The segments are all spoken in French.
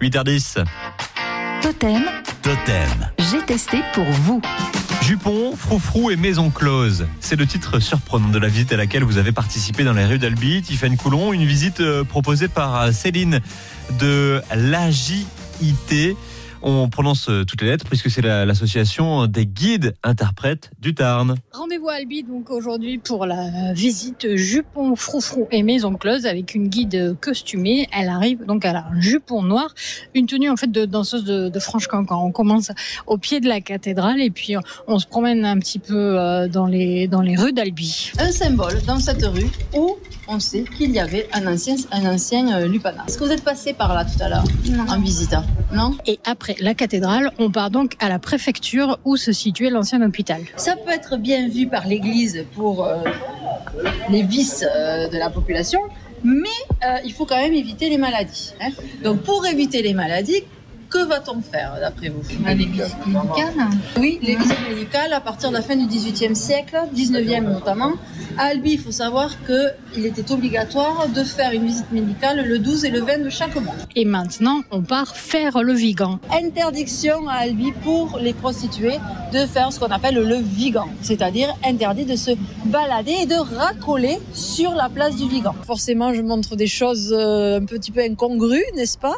8h10. Totem, Totem. j'ai testé pour vous. Jupon, Froufrou et Maison Close. C'est le titre surprenant de la visite à laquelle vous avez participé dans les rues d'Albi, Tiffany Coulon. Une visite euh, proposée par euh, Céline de l'AJIT. On prononce euh, toutes les lettres puisque c'est la- l'association des guides interprètes du Tarn. Rendez-vous à Albi donc aujourd'hui pour la visite jupon, froufrou et maison close avec une guide costumée. Elle arrive donc elle a un jupon noir, une tenue en fait de danseuse de, de Franche-Cancan. On commence au pied de la cathédrale et puis on se promène un petit peu euh, dans les dans les rues d'Albi. un symbole dans cette rue où on sait qu'il y avait un ancien, un ancien euh, Lupana. Est-ce que vous êtes passé par là tout à l'heure en visite Non? Et après la cathédrale, on part donc à la préfecture où se situait l'ancien hôpital. Ça peut être bien vu par l'Église pour euh, les vices euh, de la population, mais euh, il faut quand même éviter les maladies. hein. Donc pour éviter les maladies, que va-t-on faire d'après vous Les visites médicales Oui, les visites médicales à partir de la fin du XVIIIe siècle, 19e notamment. À Albi, il faut savoir qu'il était obligatoire de faire une visite médicale le 12 et le 20 de chaque mois. Et maintenant, on part faire le Vigan. Interdiction à Albi pour les prostituées de faire ce qu'on appelle le Vigan, c'est-à-dire interdit de se balader et de racoler sur la place du Vigan. Forcément, je montre des choses euh, un petit peu incongrues, n'est-ce pas?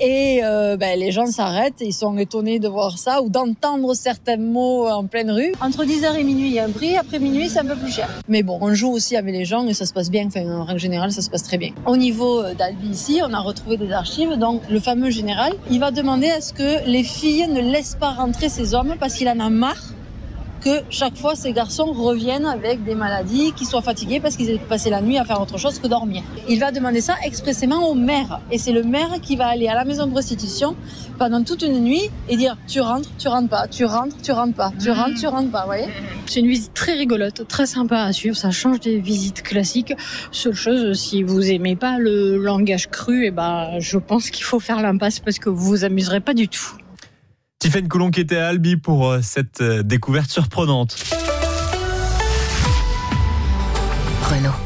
Et euh, ben, les gens s'arrêtent, et ils sont étonnés de voir ça ou d'entendre certains mots en pleine rue. Entre 10h et minuit, il y a un prix, après minuit, c'est un peu plus cher. Mais bon, on joue aussi avec les gens et ça se passe bien, enfin, en règle générale, ça se passe très bien. Au niveau euh, d'Albi ici, on a retrouvé des archives, donc le fameux général, il va demander à ce que les filles ne laissent pas rentrer ces hommes parce qu'il en a marre que chaque fois ces garçons reviennent avec des maladies, qu'ils soient fatigués parce qu'ils aient passé la nuit à faire autre chose que dormir. Il va demander ça expressément au maire. Et c'est le maire qui va aller à la maison de prostitution pendant toute une nuit et dire tu rentres, tu rentres pas, tu rentres, tu rentres pas, tu rentres, tu rentres pas, vous voyez C'est une visite très rigolote, très sympa à suivre. Ça change des visites classiques. Seule chose, si vous aimez pas le langage cru, et ben, je pense qu'il faut faire l'impasse parce que vous vous amuserez pas du tout. Tiffany Coulon qui était à Albi pour euh, cette euh, découverte surprenante. Renault.